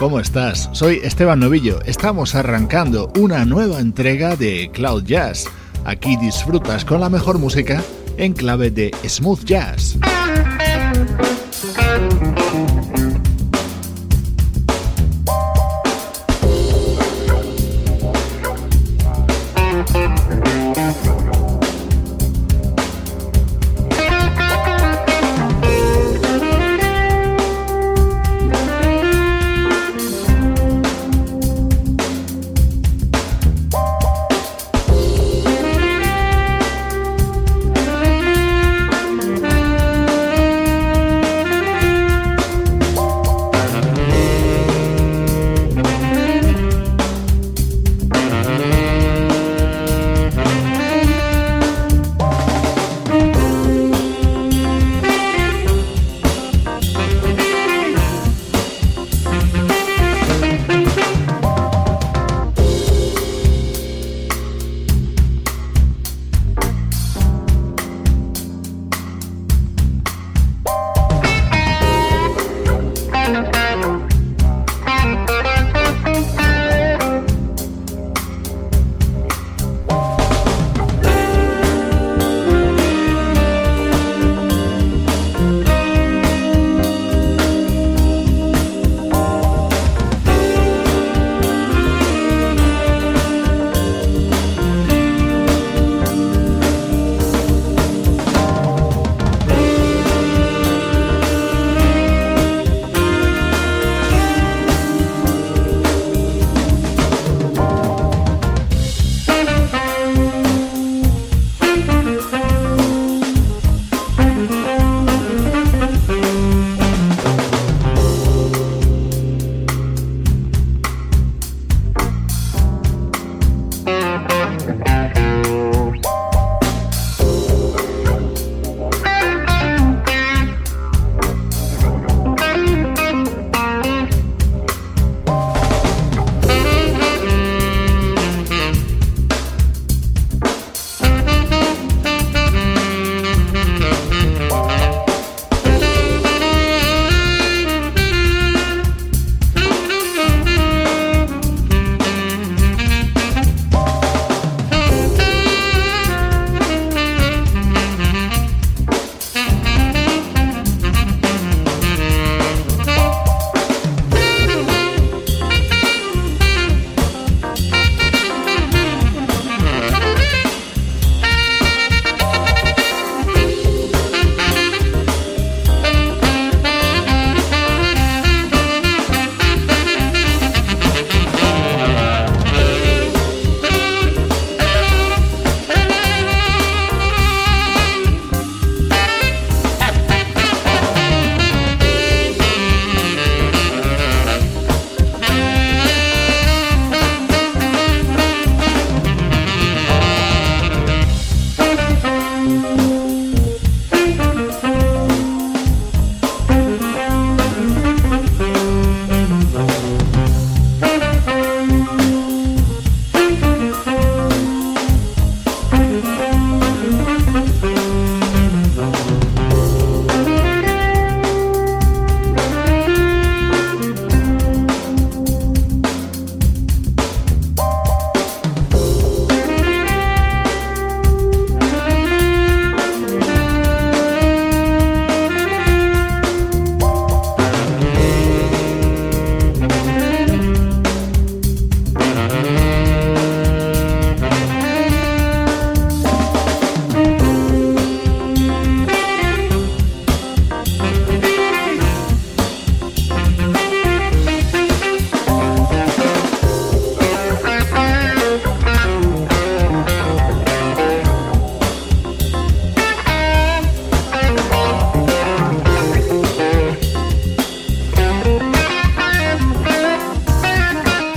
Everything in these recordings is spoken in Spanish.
¿Cómo estás? Soy Esteban Novillo. Estamos arrancando una nueva entrega de Cloud Jazz. Aquí disfrutas con la mejor música en clave de smooth jazz.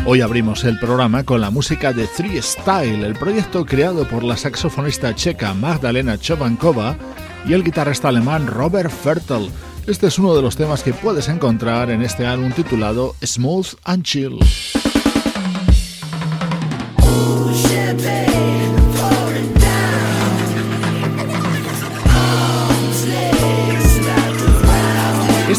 Hoy abrimos el programa con la música de Three Style, el proyecto creado por la saxofonista checa Magdalena Chovankova y el guitarrista alemán Robert Fertel. Este es uno de los temas que puedes encontrar en este álbum titulado Smooth and Chill.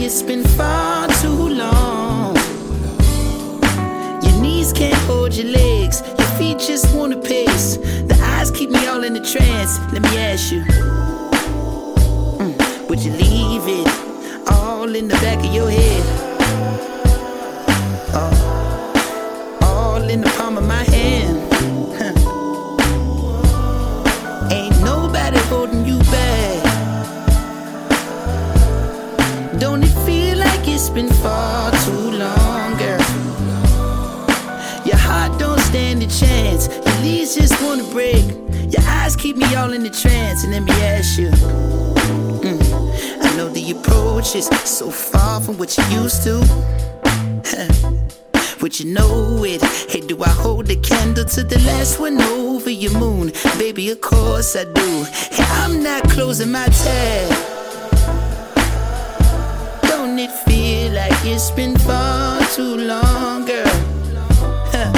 it's been far too long. Your knees can't hold your legs, your feet just wanna pace. The eyes keep me all in a trance. Let me ask you, mm, would you leave it all in the back of your head? Uh, all in the palm of my hand. Been far too long, girl? Your heart don't stand a chance. Your leaves just wanna break. Your eyes keep me all in the trance. And let me ask you. Mm, I know the approach is so far from what you used to. Would you know it? Hey, do I hold the candle to the last one over your moon? Baby, of course I do. Hey, I'm not closing my tab it's been far too long, girl? Huh.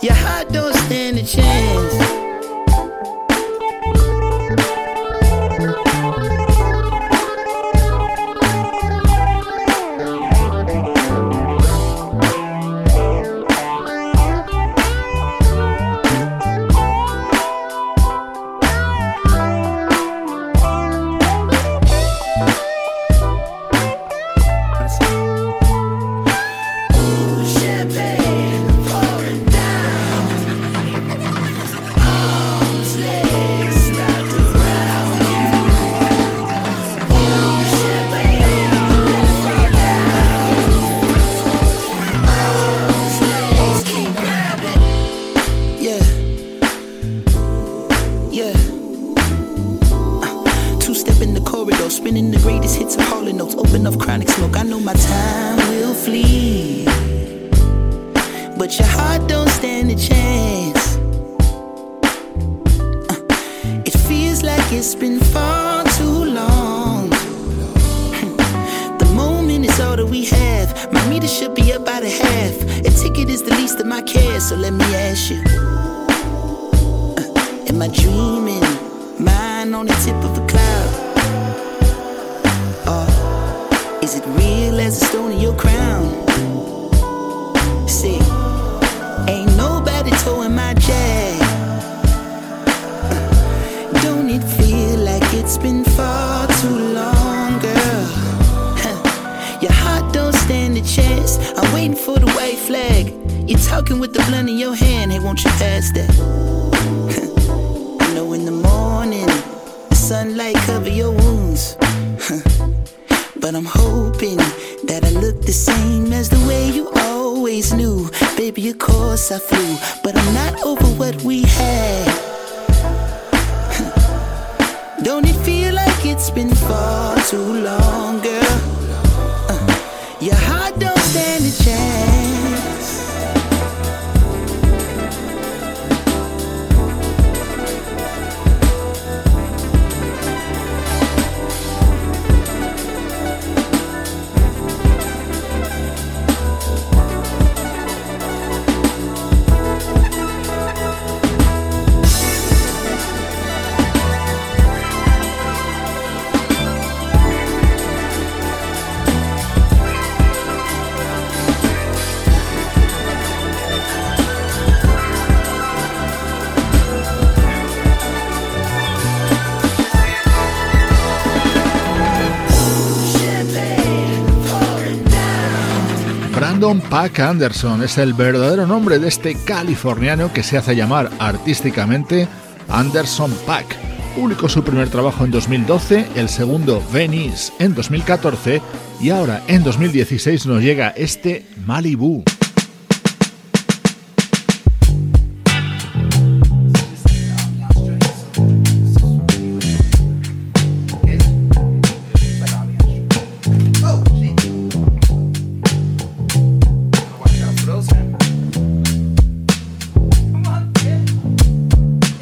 Your heart don't stand a chance. chance. I'm waiting for the white flag. You're talking with the blunt in your hand. Hey, won't you pass that? you know, in the morning, the sunlight cover your wounds. but I'm hoping that I look the same as the way you always knew. Baby, of course I flew, but I'm not over what we had. Don't it feel like it's been far too long, girl? Uh, yeah. Brandon Pack Anderson es el verdadero nombre de este californiano que se hace llamar artísticamente Anderson Pack. Publicó su primer trabajo en 2012, el segundo Venice en 2014 y ahora en 2016 nos llega este Malibu.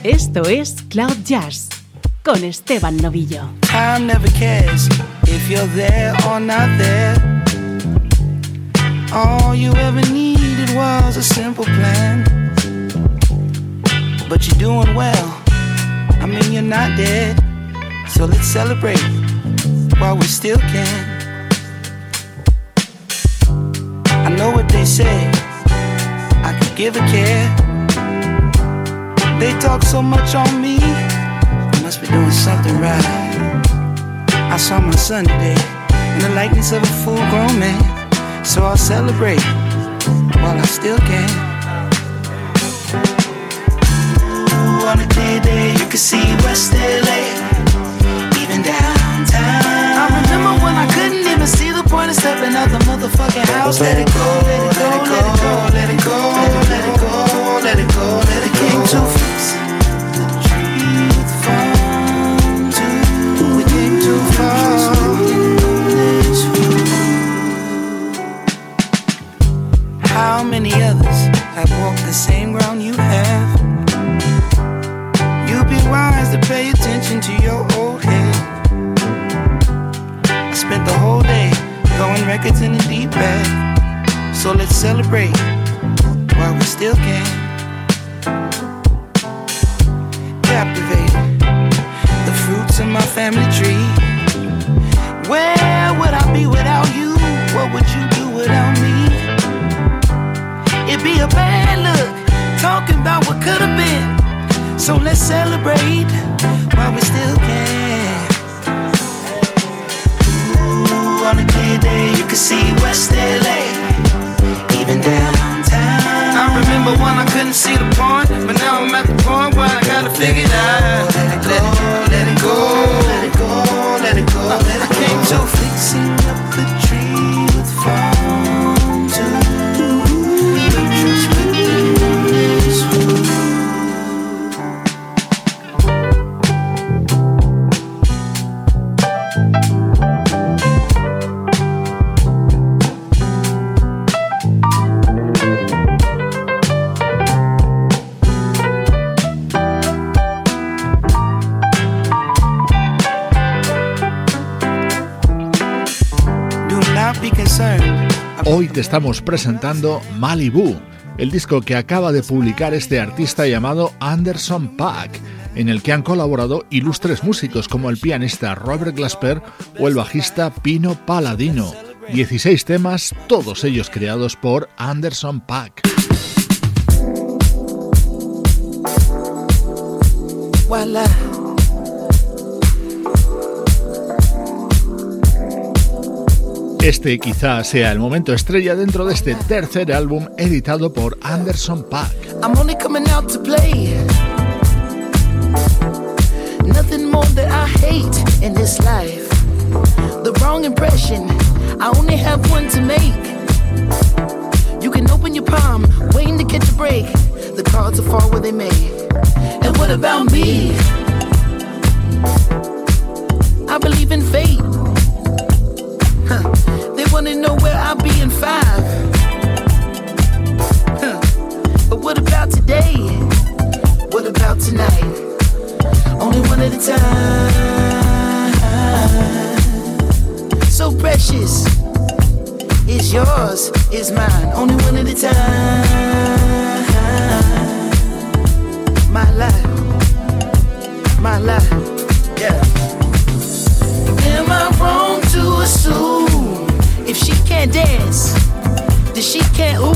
Esto es Cloud Jazz con Esteban Novillo. Time never cares if you're there or not there. All you ever needed was a simple plan. But you're doing well. I mean, you're not dead. So let's celebrate while we still can. I know what they say. I could give a care. They talk so much on me. I must be doing something right. I saw my son today in the likeness of a full grown man. So I'll celebrate while I still can. Ooh, on a day day, you can see West LA, even downtown. Couldn't even see the point of stepping out the motherfucking house. Let it go, let it go, let it go, let it go, let it go, let it go, let it go. Came too How many others have walked the same ground you have? You'd be wise to pay attention to your the whole day throwing records in the deep bag. So let's celebrate while we still can. Captivated the fruits of my family tree. Where would I be without you? What would you do without me? It'd be a bad look talking about what could have been. So let's celebrate while we still can. Day, see West LA, even downtown. I remember when I couldn't see the point, but now estamos presentando Malibu, el disco que acaba de publicar este artista llamado Anderson Paak, en el que han colaborado ilustres músicos como el pianista Robert Glasper o el bajista Pino Palladino. 16 temas, todos ellos creados por Anderson. Voila. Este quizá sea el momento estrella dentro de este tercer álbum editado por Anderson Paak. I'm only coming out to play. Nothing more that I hate in this life. The wrong impression, I only have one to make. You can open your palm, waiting to catch a break. The cards will fall where they may. And what about me? I believe in fate. Huh. They wanna know where I'll be in five. Huh. But what about today? What about tonight? Only one at a time. So precious. It's yours, it's mine. Only one at a time. My life. My life. Can't dance, then she can't ooh?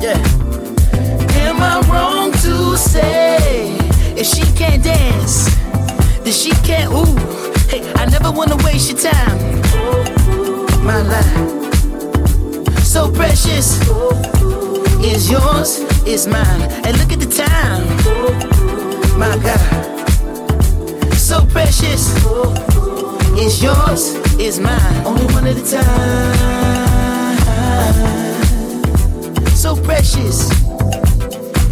Yeah. Am I wrong to say if she can't dance, then she can't ooh? Hey, I never wanna waste your time. My life. so precious. Is yours, is mine. And look at the time. My God. So precious. Is yours, is mine. Only one at a time. So precious.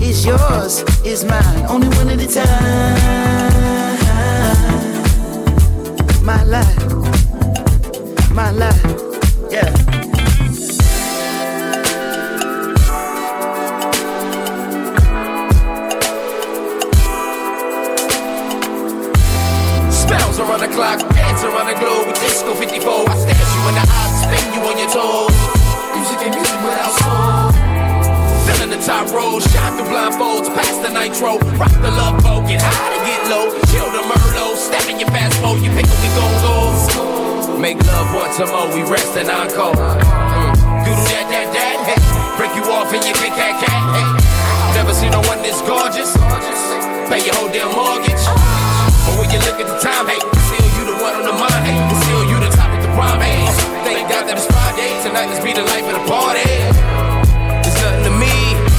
Is yours, is mine. Only one at a time. My life. My life. Yeah. around dance around the globe with disco 54. I stare you in the eyes, spin you on your toes. Music and music without soul. Filling the top rows, shine through blindfolds, past the nitro. Rock the love boat, get high to get low. Chill the Merlot, step in your fast mode, you pick up, we gon' go. Make love once more, we rest and encore. Mm. Do that, that, that. Break you off in your big cat cat. Never seen no one this gorgeous. Pay your whole damn mortgage. But when you look Friday. Tonight, let's be the life of the party. It's nothing to me.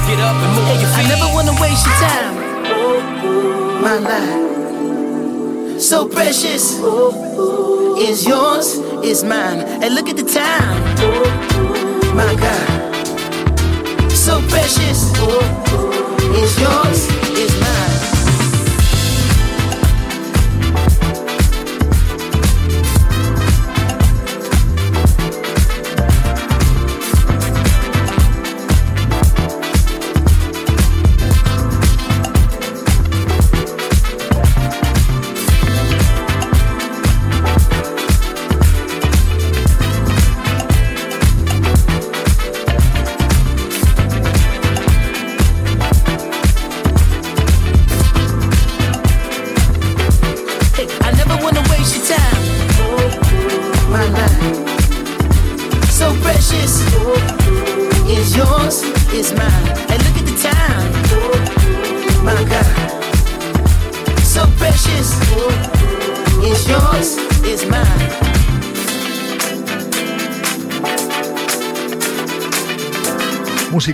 Get up and move your feet. I never wanna waste your time. My life. So precious. Is yours, is mine. And look at the time. My God. So precious. Is yours,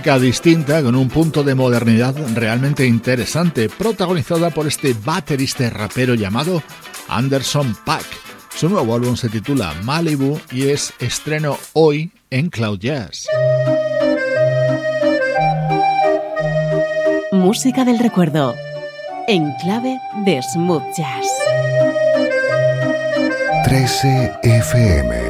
música distinta con un punto de modernidad realmente interesante, protagonizada por este baterista rapero llamado Anderson Pack. Su nuevo álbum se titula Malibu y es estreno hoy en Cloud Jazz. Música del recuerdo en clave de smooth jazz. 13 FM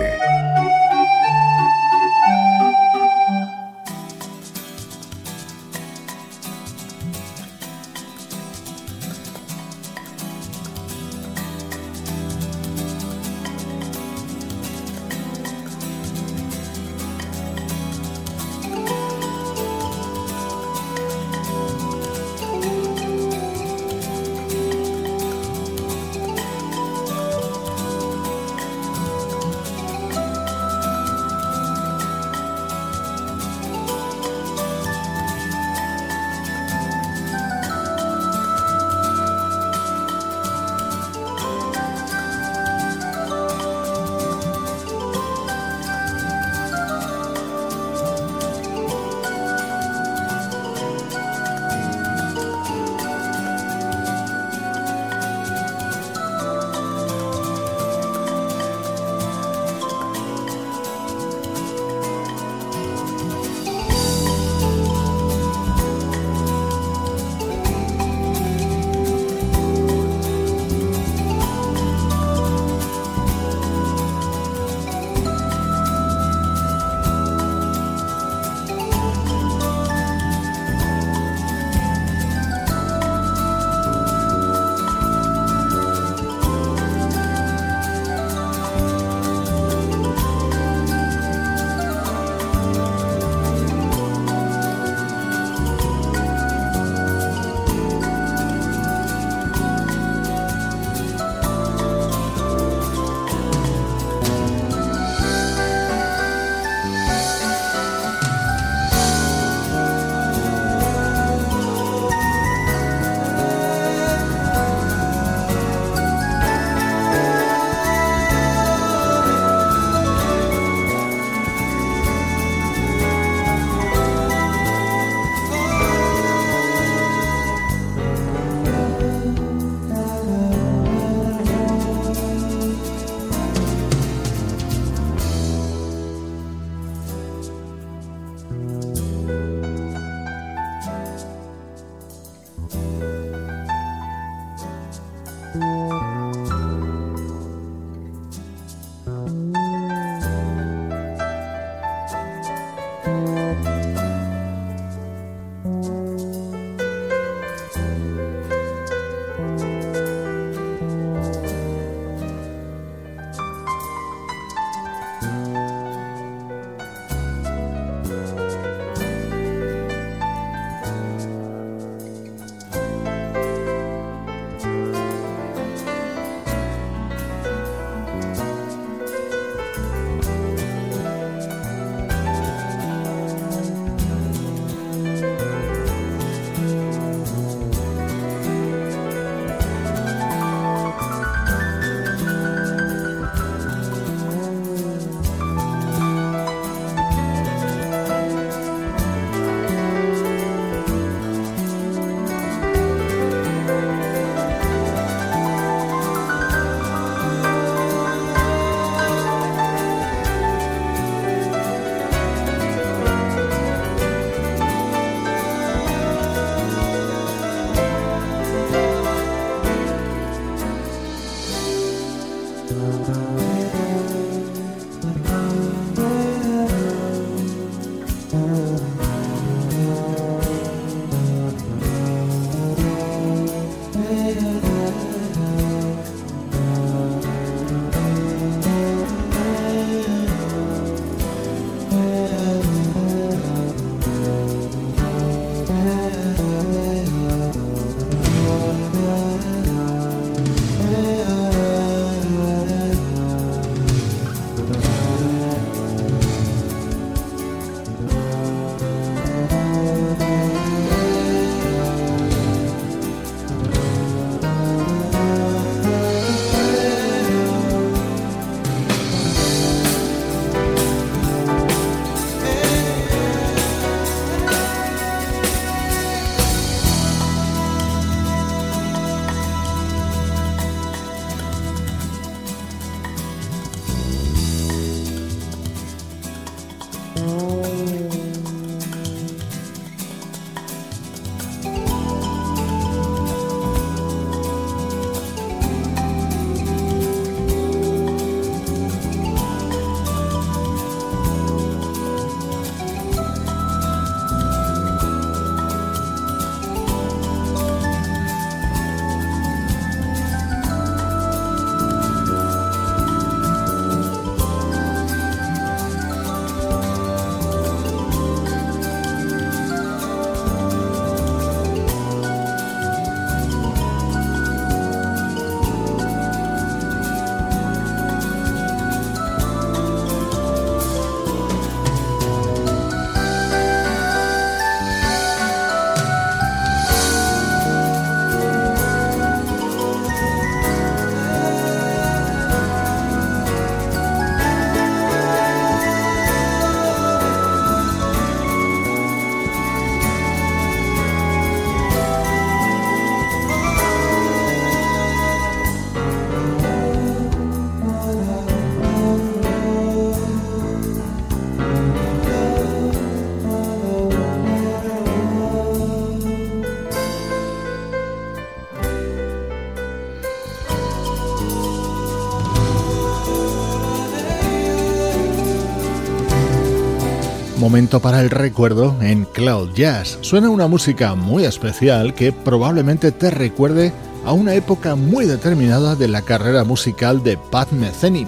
Para el recuerdo en Cloud Jazz. Suena una música muy especial que probablemente te recuerde a una época muy determinada de la carrera musical de Pat Metheny.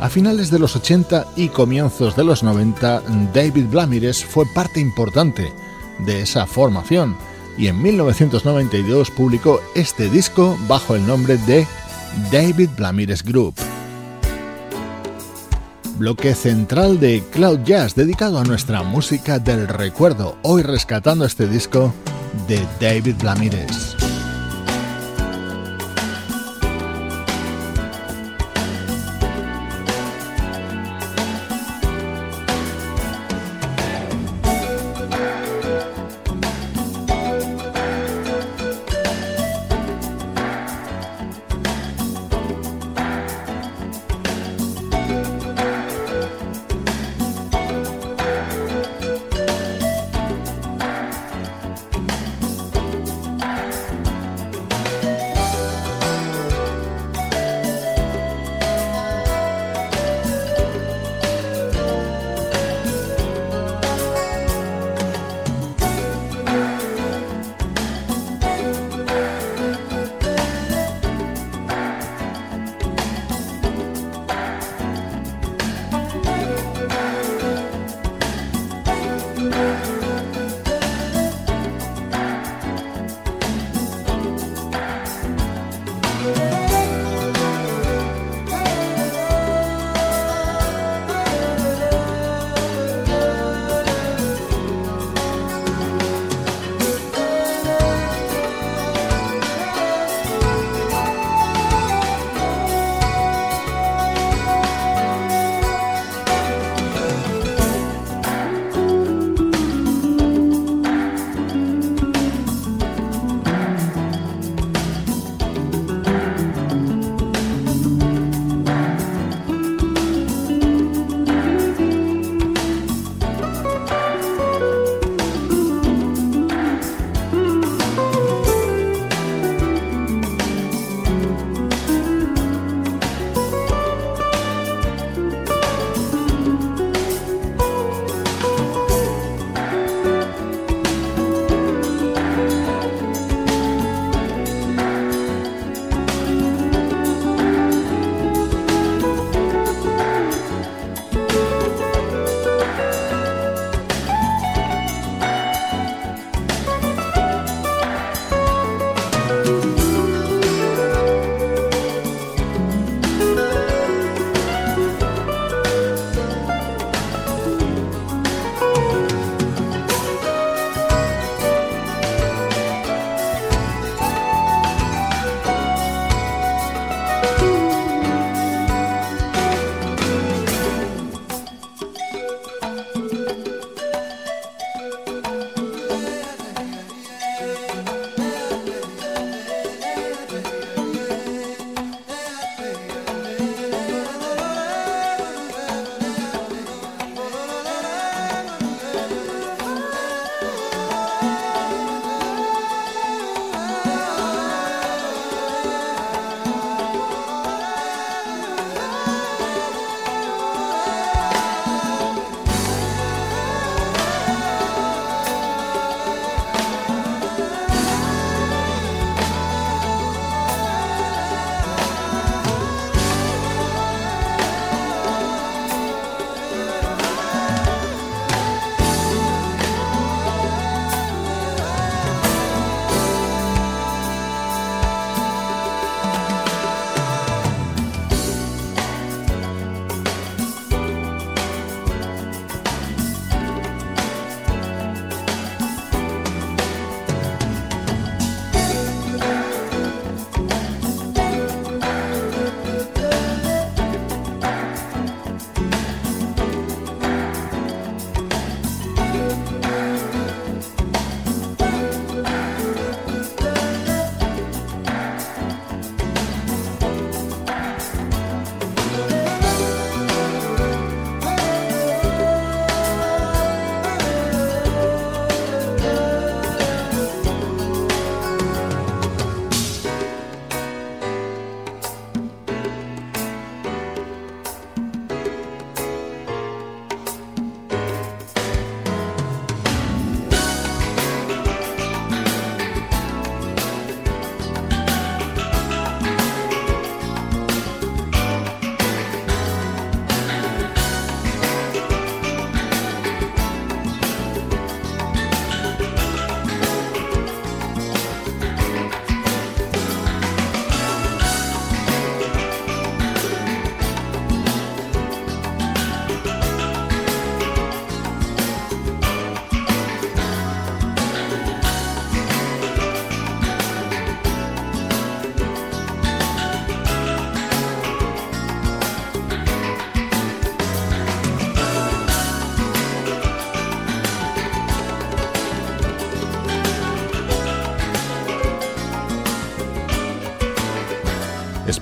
A finales de los 80 y comienzos de los 90, David Blamires fue parte importante de esa formación y en 1992 publicó este disco bajo el nombre de David Blamires Group bloque central de Cloud Jazz dedicado a nuestra música del recuerdo, hoy rescatando este disco de David Blamires.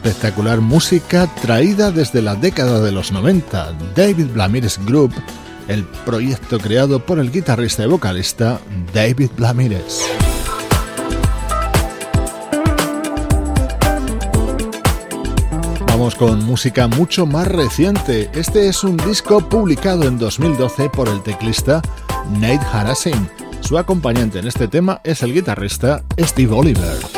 Espectacular música traída desde la década de los 90. David Blamires Group, el proyecto creado por el guitarrista y vocalista David Blamires. Vamos con música mucho más reciente. Este es un disco publicado en 2012 por el teclista Nate Harassing. Su acompañante en este tema es el guitarrista Steve Oliver.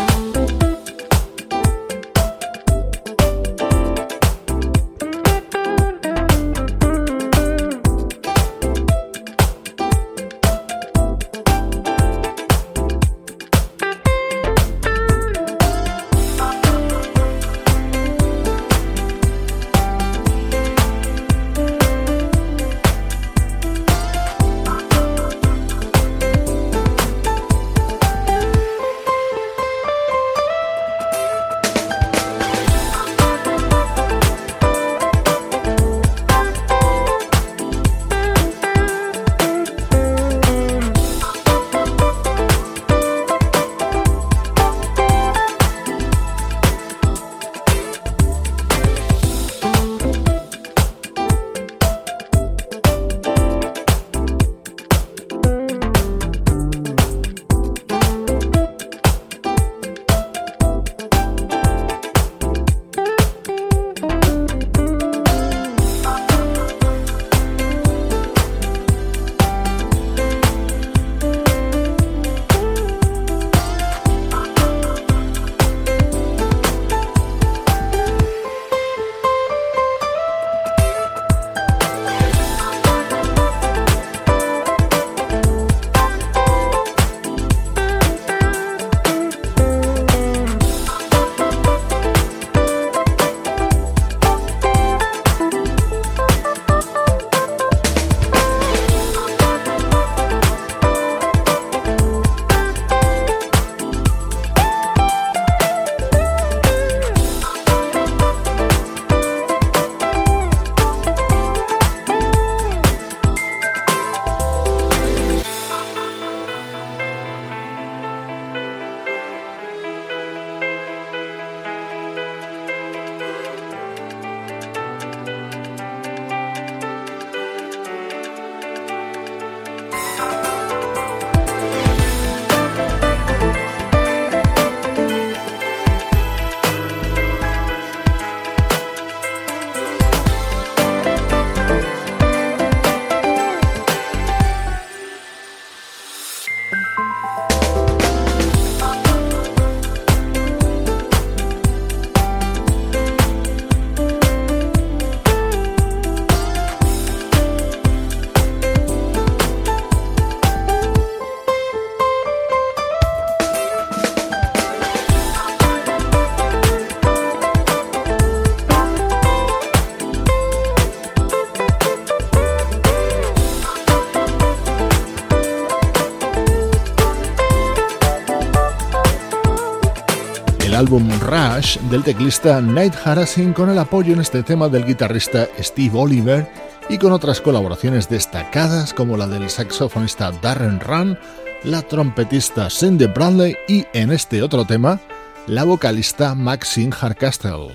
Del teclista Nate Harassing con el apoyo en este tema del guitarrista Steve Oliver y con otras colaboraciones destacadas como la del saxofonista Darren Run, la trompetista Cindy Bradley y en este otro tema la vocalista Maxine Hardcastle.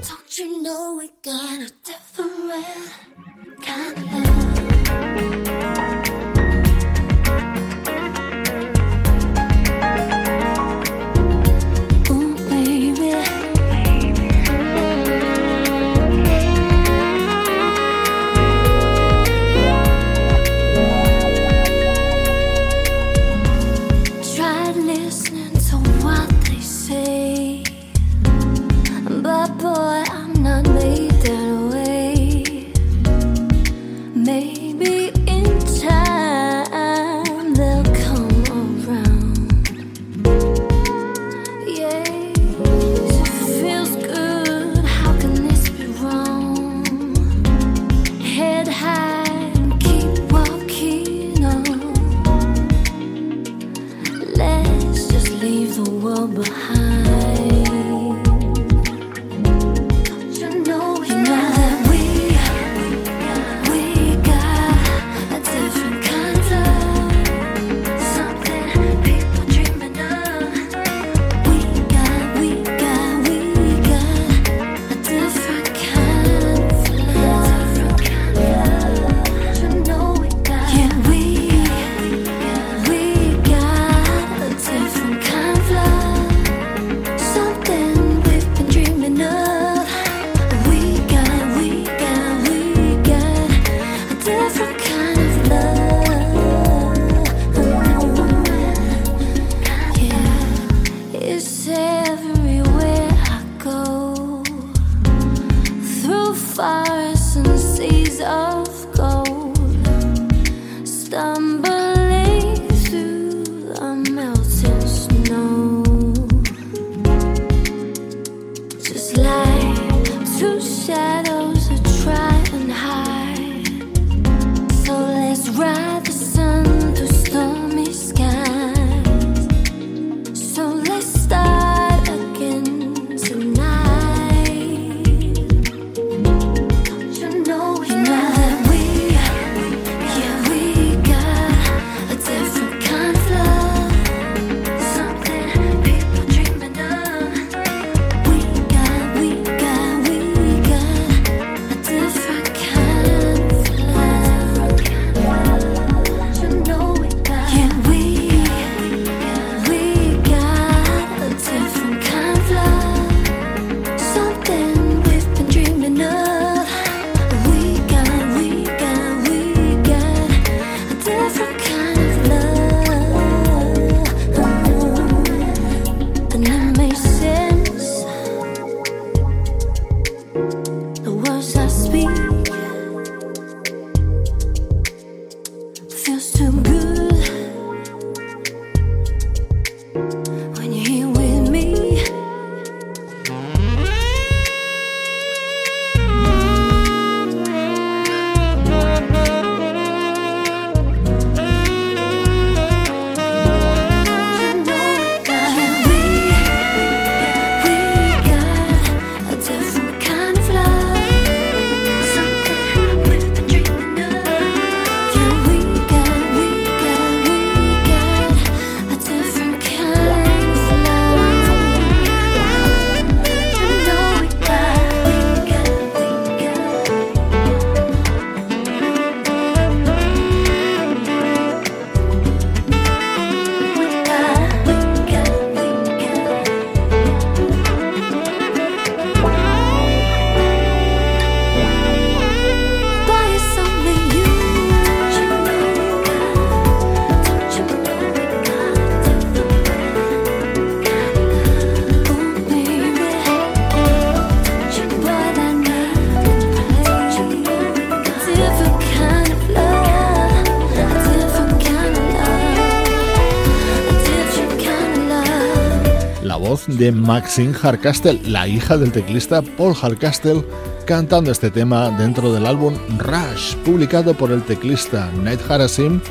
De Maxine Hardcastle, la hija del teclista Paul Hardcastle, cantando este tema dentro del álbum Rush, publicado por el teclista Nate Harasim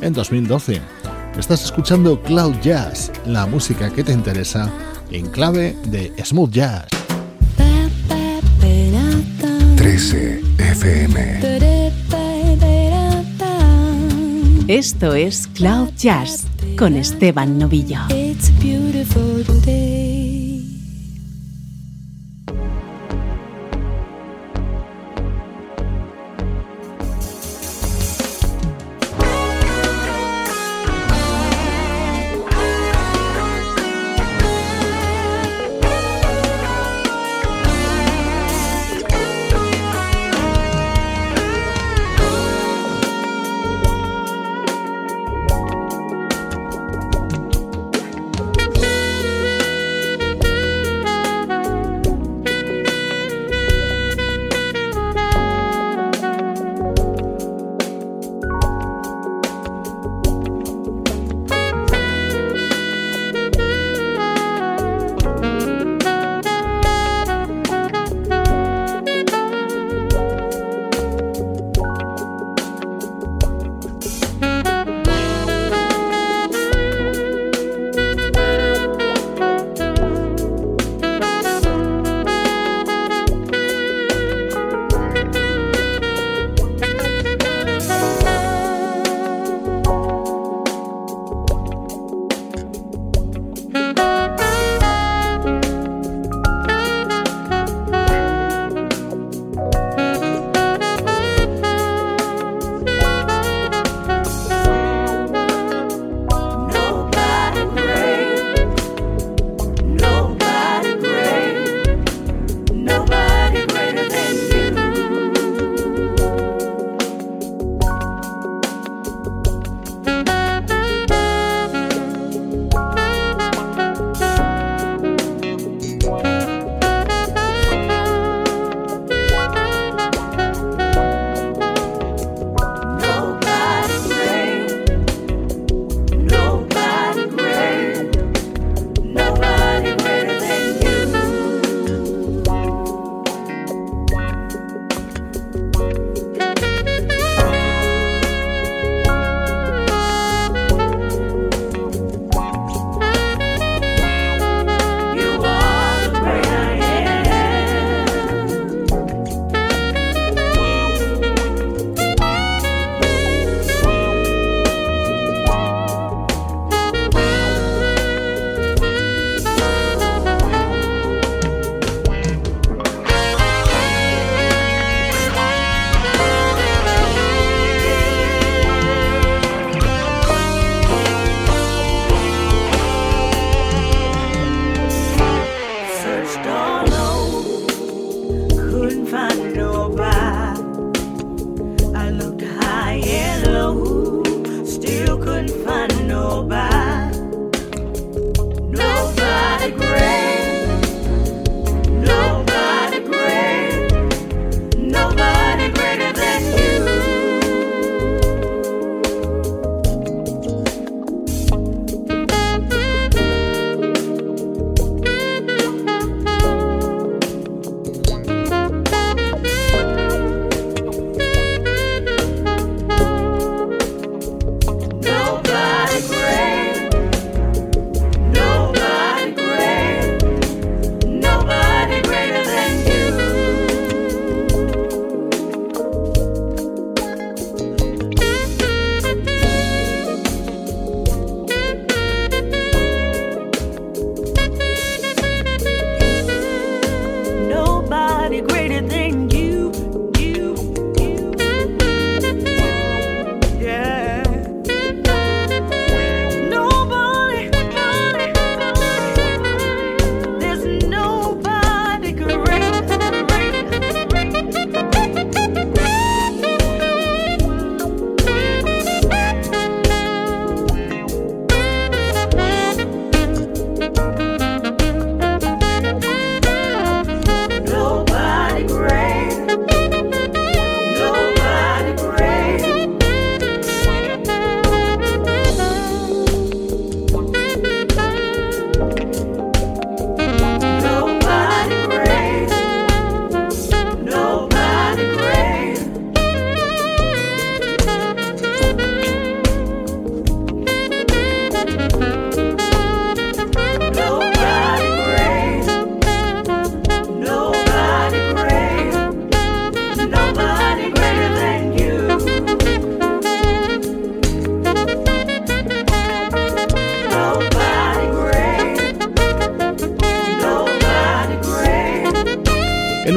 en 2012. Estás escuchando Cloud Jazz, la música que te interesa en clave de smooth jazz. 13 FM. Esto es Cloud Jazz con Esteban Novillo. el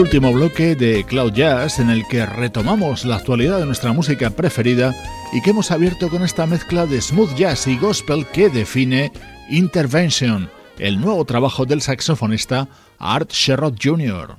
último bloque de Cloud Jazz en el que retomamos la actualidad de nuestra música preferida y que hemos abierto con esta mezcla de smooth jazz y gospel que define Intervention, el nuevo trabajo del saxofonista Art Sherrod Jr.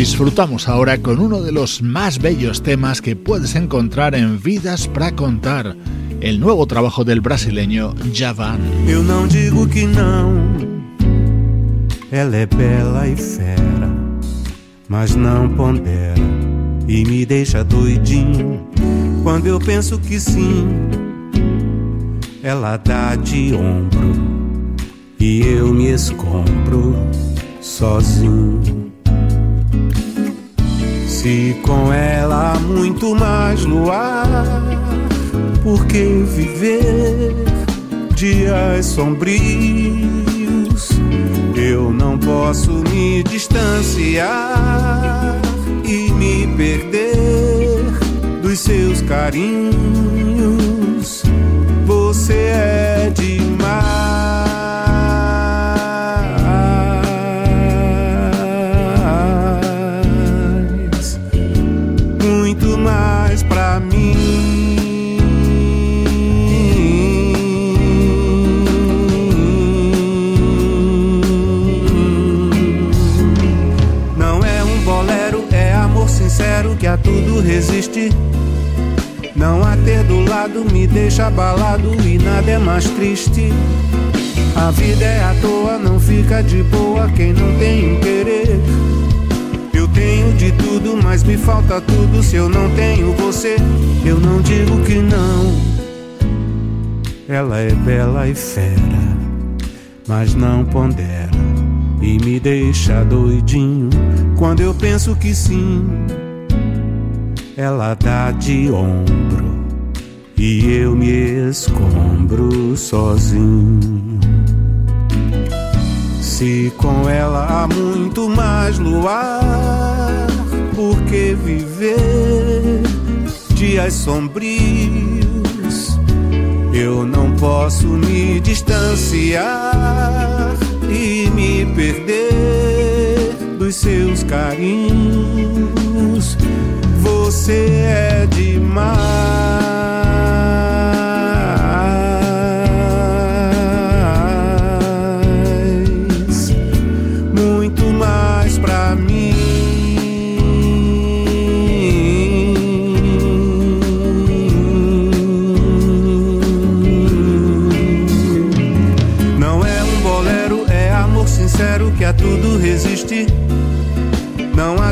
Disfrutamos ahora con uno de los más bellos temas que puedes encontrar en Vidas para Contar, el nuevo trabajo del brasileño Javan. Eu não digo que não, ela é bela e fera, mas não pondera e me deixa doidinho quando eu penso que sim. Ela dá de ombro e eu me escombro sozinho. Se com ela há muito mais luar, por que viver dias sombrios? Eu não posso me distanciar e me perder dos seus carinhos. Você é Não a ter do lado me deixa abalado e nada é mais triste. A vida é à toa, não fica de boa quem não tem um querer. Eu tenho de tudo, mas me falta tudo se eu não tenho você. Eu não digo que não. Ela é bela e fera, mas não pondera e me deixa doidinho quando eu penso que sim ela dá de ombro e eu me escombro sozinho. Se com ela há muito mais luar, por que viver dias sombrios? Eu não posso me distanciar e me perder dos seus carinhos você é demais,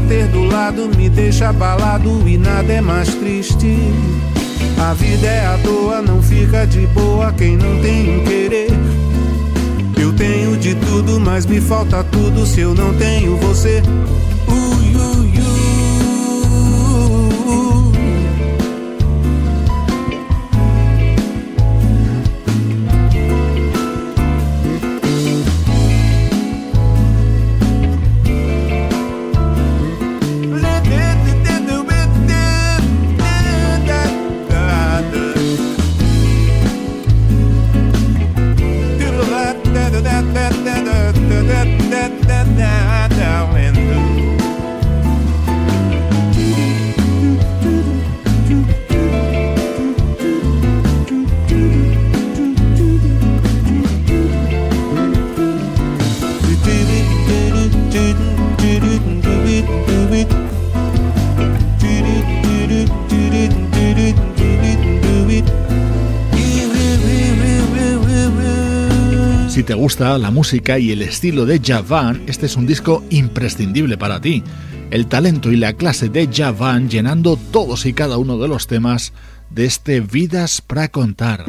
ter do lado me deixa abalado e nada é mais triste. A vida é à toa, não fica de boa quem não tem um querer. Eu tenho de tudo, mas me falta tudo se eu não tenho você. Te gusta la música y el estilo de Javan, este es un disco imprescindible para ti. El talento y la clase de Javan llenando todos y cada uno de los temas de este Vidas para contar.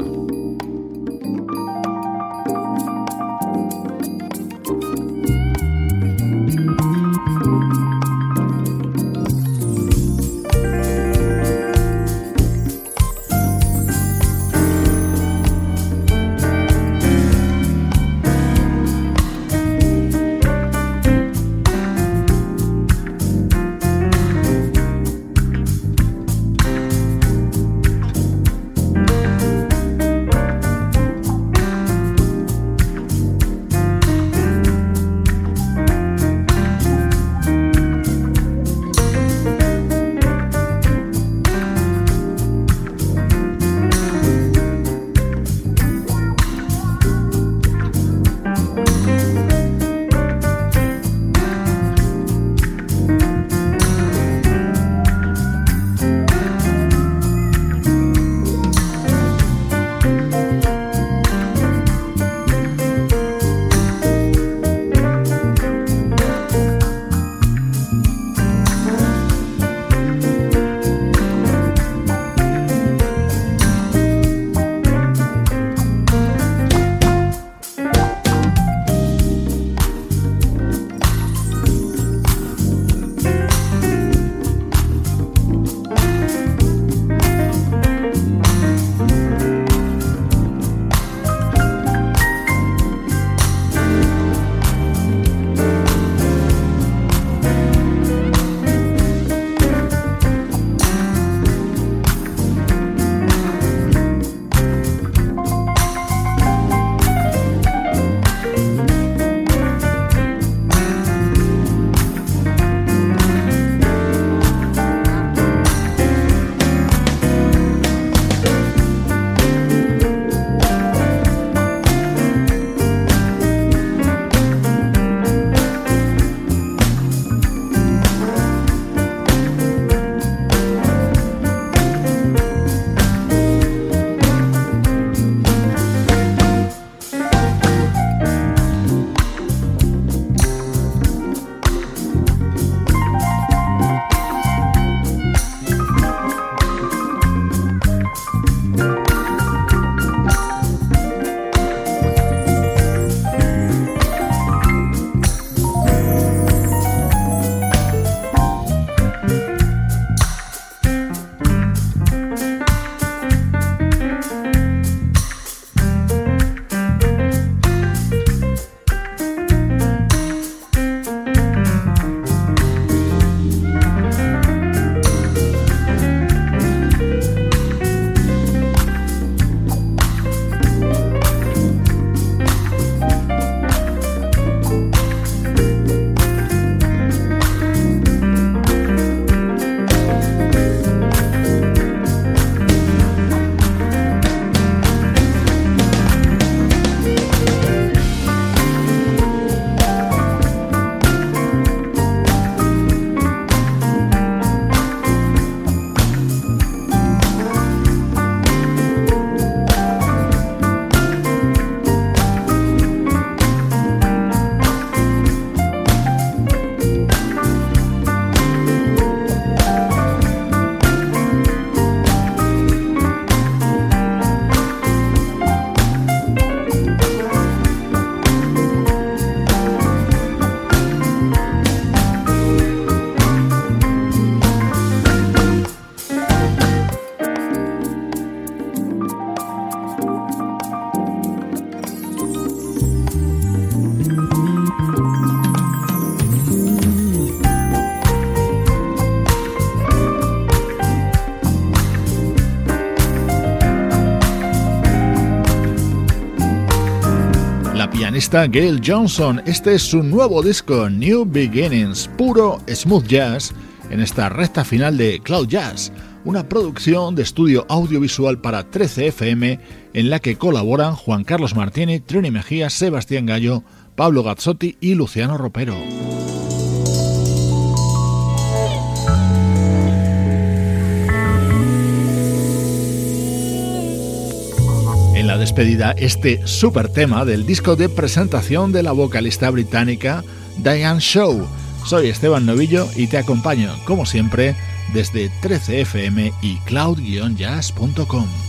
Gail Johnson. Este es su nuevo disco, New Beginnings, puro smooth jazz en esta recta final de Cloud Jazz, una producción de estudio audiovisual para 13 FM en la que colaboran Juan Carlos Martínez, Trini Mejía, Sebastián Gallo, Pablo Gazzotti y Luciano Ropero. Despedida, este super tema del disco de presentación de la vocalista británica Diane Show. Soy Esteban Novillo y te acompaño, como siempre, desde 13fm y cloud-jazz.com.